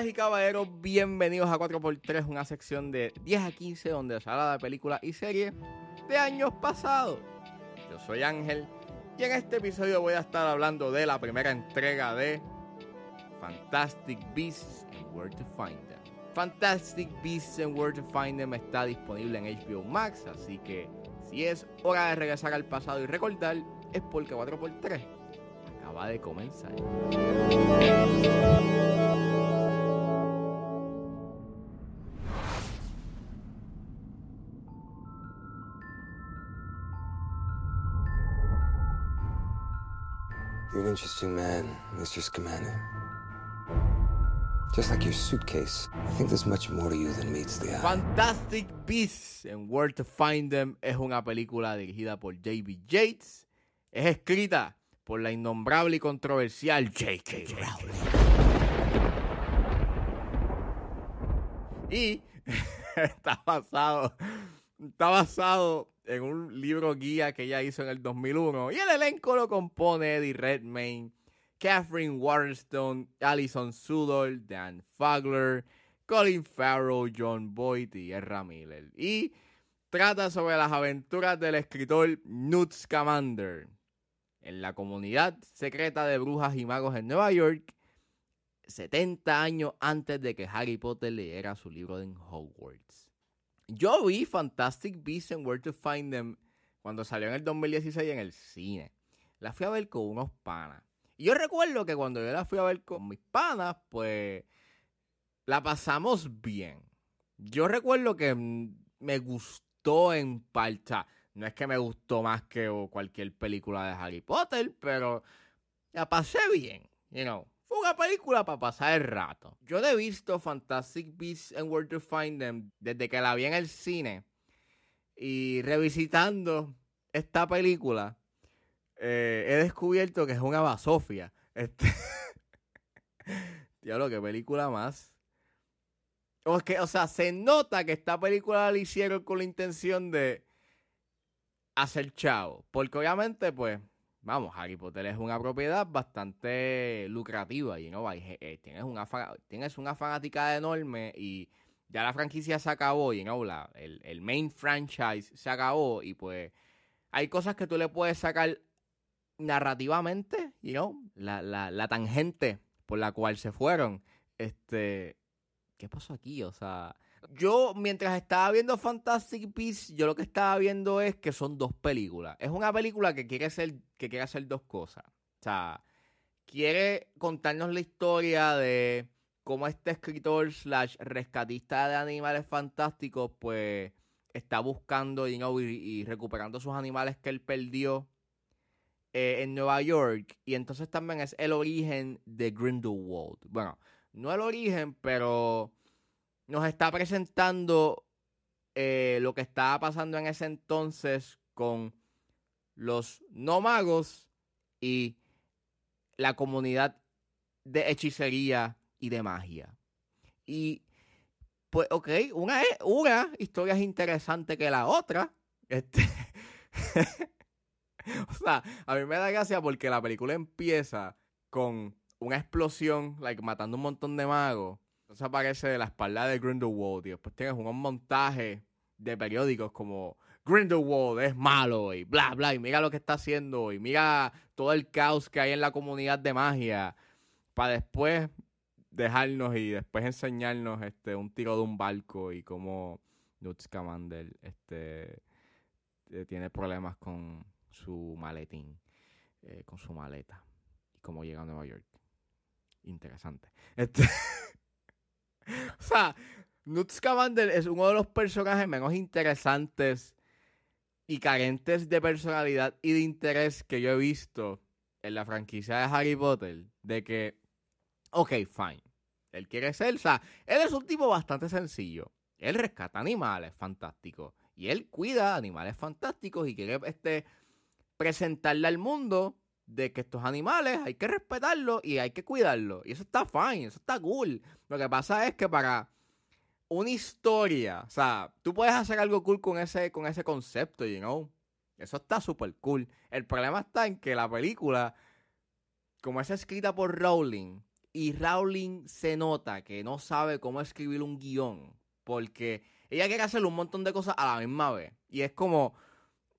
Damas y caballeros, bienvenidos a 4x3, una sección de 10 a 15 donde se habla de películas y series de años pasados. Yo soy Ángel y en este episodio voy a estar hablando de la primera entrega de Fantastic Beasts and Where to Find Them. Fantastic Beasts and Where to Find Them está disponible en HBO Max, así que si es hora de regresar al pasado y recordar, es porque 4x3 acaba de comenzar. You're an interesting man, Mr. Scamander. Just like your suitcase, I think there's much more to you than meets the eye. Fantastic Beasts and Where to Find Them es una película dirigida por J.B. Yates. Es escrita por la innombrable y controversial J.K. Rowling. Y está basado, está basado en un libro guía que ella hizo en el 2001. Y el elenco lo compone Eddie Redmayne, Catherine Waterstone, Alison Sudol, Dan Fagler, Colin Farrell, John Boyd y Erra Miller. Y trata sobre las aventuras del escritor Newt Scamander en la comunidad secreta de brujas y magos en Nueva York, 70 años antes de que Harry Potter leyera su libro en Hogwarts. Yo vi Fantastic Beasts and Where to Find Them cuando salió en el 2016 en el cine. La fui a ver con unos panas. Y yo recuerdo que cuando yo la fui a ver con mis panas, pues la pasamos bien. Yo recuerdo que me gustó en parte. No es que me gustó más que cualquier película de Harry Potter, pero la pasé bien, you know. Fue una película para pasar el rato. Yo he visto Fantastic Beasts and Where to Find Them desde que la vi en el cine. Y revisitando esta película, eh, he descubierto que es una basofia. Este... Diablo, qué película más. O, o sea, se nota que esta película la hicieron con la intención de hacer chavo. Porque obviamente, pues, vamos, Harry Potter es una propiedad bastante lucrativa. Y no eh, tienes, una tienes una fanática enorme y ya la franquicia se acabó. Y no el, el main franchise se acabó. Y pues hay cosas que tú le puedes sacar narrativamente, you know, la, la, la tangente por la cual se fueron. Este, ¿qué pasó aquí? O sea, yo mientras estaba viendo Fantastic Beasts, yo lo que estaba viendo es que son dos películas. Es una película que quiere que quiere hacer dos cosas. O sea, quiere contarnos la historia de cómo este escritor slash rescatista de animales fantásticos, pues está buscando y, recuperando sus animales que él perdió eh, en Nueva York. Y entonces también es el origen de Grindelwald. Bueno, no el origen, pero nos está presentando eh, lo que estaba pasando en ese entonces con los no magos y la comunidad de hechicería y de magia. Y pues, ok, una, una historia es interesante que la otra. Este, o sea, a mí me da gracia porque la película empieza con una explosión, like matando un montón de magos. Entonces aparece de la espalda de Grindelwald y después tienes un montaje de periódicos como Grindelwald es malo y bla bla y mira lo que está haciendo y mira todo el caos que hay en la comunidad de magia para después dejarnos y después enseñarnos este un tiro de un barco y cómo Newt este eh, tiene problemas con su maletín, eh, con su maleta y cómo llega a Nueva York. Interesante. Este o sea, Newt Scamander es uno de los personajes menos interesantes y carentes de personalidad y de interés que yo he visto en la franquicia de Harry Potter. De que, ok, fine. Él quiere ser, o sea, él es un tipo bastante sencillo. Él rescata animales fantásticos. Y él cuida animales fantásticos y quiere este, presentarle al mundo de que estos animales hay que respetarlos y hay que cuidarlos. Y eso está fine, eso está cool. Lo que pasa es que para una historia, o sea, tú puedes hacer algo cool con ese, con ese concepto, you know. Eso está súper cool. El problema está en que la película, como es escrita por Rowling, y Rowling se nota que no sabe cómo escribir un guion. Porque ella quiere hacer un montón de cosas a la misma vez. Y es como,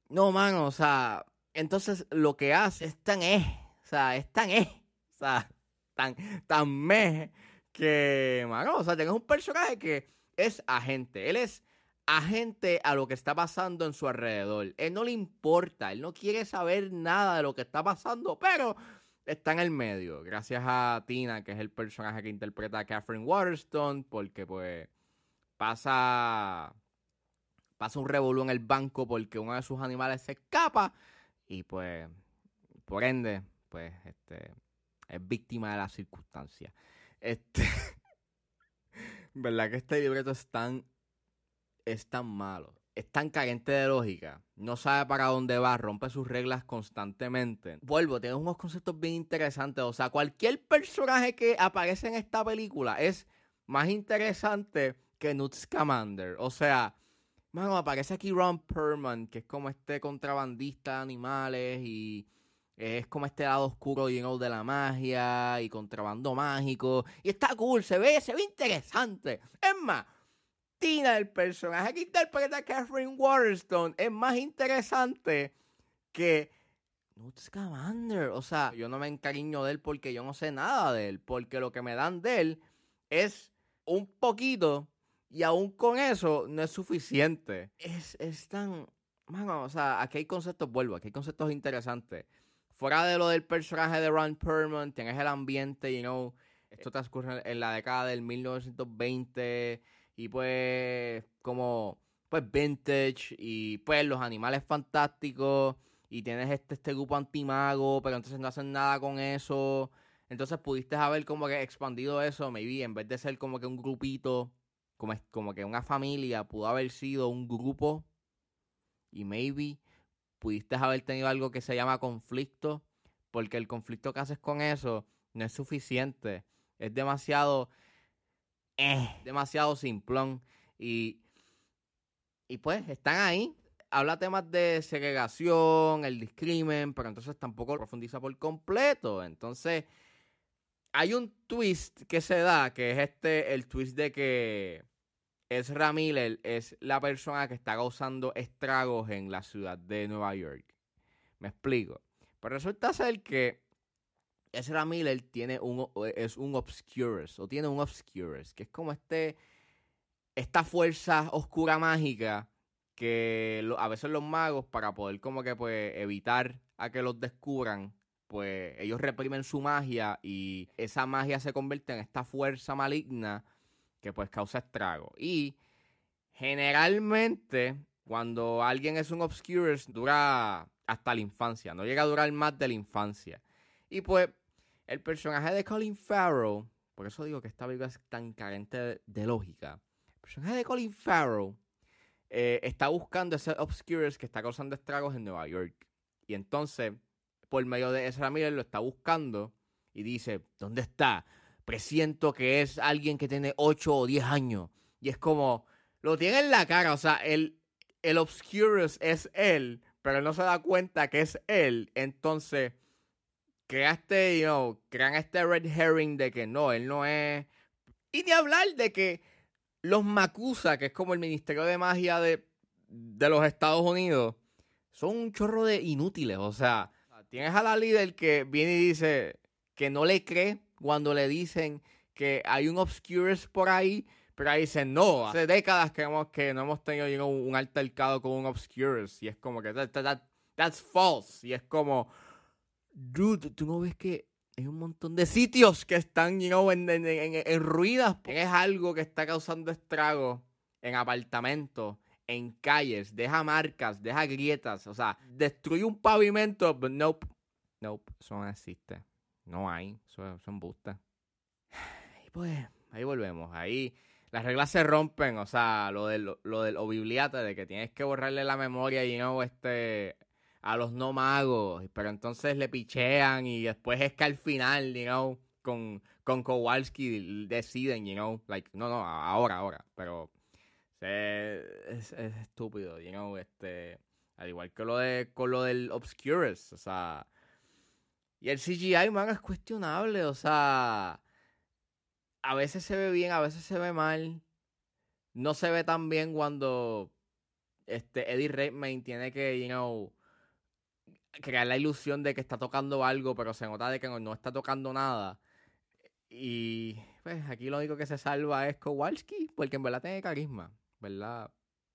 no, mano, o sea, entonces lo que hace es tan eh, o sea, es tan eh, o sea, tan, tan meh, que, mano, o sea, tienes un personaje que es agente. Él es agente a lo que está pasando en su alrededor. Él no le importa, él no quiere saber nada de lo que está pasando, pero está en el medio. Gracias a Tina, que es el personaje que interpreta a Catherine Waterstone, porque pues pasa pasa un revolú en el banco porque uno de sus animales se escapa y pues por ende pues este es víctima de las circunstancias. Este verdad que este libreto es tan es tan malo, es tan carente de lógica, no sabe para dónde va, rompe sus reglas constantemente. Vuelvo, tiene unos conceptos bien interesantes, o sea, cualquier personaje que aparece en esta película es más interesante que Newt Scamander. O sea, mano, aparece aquí Ron Perlman, que es como este contrabandista de animales y es como este lado oscuro know, de la magia y contrabando mágico. Y está cool, se ve, se ve interesante. Es más, Tina, el personaje que interpreta Catherine Waterstone, es más interesante que Newt Scamander. O sea, yo no me encariño de él porque yo no sé nada de él. Porque lo que me dan de él es un poquito y aún con eso no es suficiente. Es, es tan... Mano, o sea, aquí hay conceptos, vuelvo, aquí hay conceptos interesantes. Fuera de lo del personaje de Ron Perlman, tienes el ambiente, you know, esto transcurre en la década del 1920 y pues como pues vintage y pues los animales fantásticos y tienes este, este grupo antimago, pero entonces no hacen nada con eso. Entonces pudiste haber como que expandido eso, maybe en vez de ser como que un grupito como, como que una familia pudo haber sido un grupo y maybe pudiste haber tenido algo que se llama conflicto, porque el conflicto que haces con eso no es suficiente. Es demasiado, eh, demasiado simplón. Y, y pues están ahí. Habla temas de segregación, el discrimen, pero entonces tampoco profundiza por completo. Entonces, hay un twist que se da, que es este, el twist de que Ezra Miller es la persona que está causando estragos en la ciudad de Nueva York. Me explico. Pero resulta ser que Ezra Miller tiene un, es un Obscurus, o tiene un Obscurus, que es como este, esta fuerza oscura mágica que a veces los magos, para poder como que pues evitar a que los descubran, pues ellos reprimen su magia y esa magia se convierte en esta fuerza maligna que pues causa estrago. Y generalmente cuando alguien es un Obscurus dura hasta la infancia, no llega a durar más de la infancia. Y pues el personaje de Colin Farrell, por eso digo que esta película es tan carente de, lógica. El personaje de Colin Farrell eh, está buscando ese Obscurus que está causando estragos en Nueva York. Y entonces, por medio de Ezra Miller, lo está buscando y dice, ¿dónde está? Presiento que es alguien que tiene 8 o 10 años. Y es como, lo tiene en la cara, o sea, el, el Obscurus es él, pero no se da cuenta que es él. Entonces, creaste, you know, crean este red herring de que no, él no es. Y ni hablar de que los Macusa, que es como el Ministerio de Magia de, de los Estados Unidos, son un chorro de inútiles. O sea, tienes a la líder que viene y dice que no le cree cuando le dicen que hay un Obscurus por ahí, pero ahí dicen, no, hace décadas que, hemos, que no hemos tenido un altercado con un Obscurus. Y es como que, that's false. Y es como, dude, tú no ves que hay un montón de sitios que están, you know, en, en, en, ruinas. Es algo que está causando estragos en apartamentos, en calles, deja marcas, deja grietas. O sea, destruye un pavimento, pero nope, nope, eso no existe. No hay, son, bustas. Y pues, ahí volvemos. Ahí las reglas se rompen, o sea, lo del, lo del obibliate, de que tienes que borrarle la memoria y no este a los no magos, pero entonces le pichean y después es que al final, you know, con, con Kowalski deciden, you know, like, no, no, ahora, ahora, pero es, es, estúpido, you know, este, al igual que lo de, con lo del Obscurus, o sea, y el CGI, man, es cuestionable. O sea, a veces se ve bien, a veces se ve mal. No se ve tan bien cuando este Eddie Redmayne tiene que, you know, crear la ilusión de que está tocando algo, pero se nota de que no, está tocando nada. Y pues aquí lo único que se salva es Kowalski, porque en verdad tiene carisma, ¿verdad?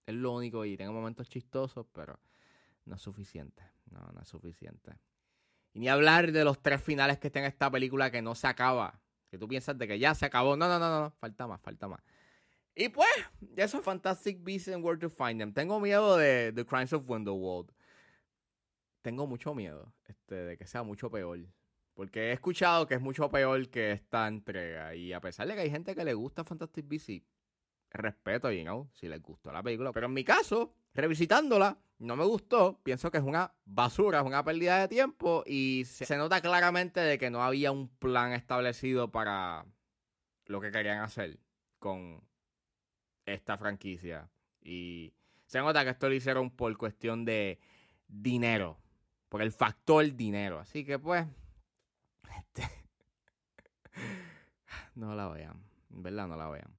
Es lo único y tiene momentos chistosos, pero no es suficiente. No, no es suficiente. Y ni hablar de los tres finales que tiene esta película que no se acaba. Que tú piensas de que ya se acabó. No, no, no, no. Falta más, falta más. Y pues, eso es Fantastic Beasts and Where to Find Them. Tengo miedo de The Crimes of Wonderworld. Tengo mucho miedo este, de que sea mucho peor. Porque he escuchado que es mucho peor que esta entrega. Y a pesar de que hay gente que le gusta Fantastic Beasts, respeto, y no si les gustó la película. Pero en mi caso, revisitándola, no me gustó. Pienso que es una basura, es una pérdida de tiempo. Y se nota claramente de que no había un plan establecido para lo que querían hacer con esta franquicia. Y se nota que esto lo hicieron por cuestión de dinero. Por el factor dinero. Así que pues. Este, no la vean. En verdad no la vean.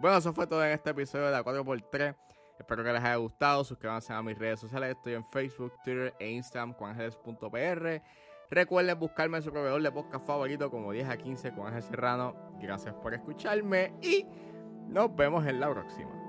Bueno, eso fue todo en este episodio de la 4x3. Espero que les haya gustado. Suscríbanse a mis redes sociales. Estoy en Facebook, Twitter e Instagram con ángeles.pr. Recuerden buscarme en su proveedor de podcast favorito como 10 a 15 con Ángel Serrano. Gracias por escucharme y nos vemos en la próxima.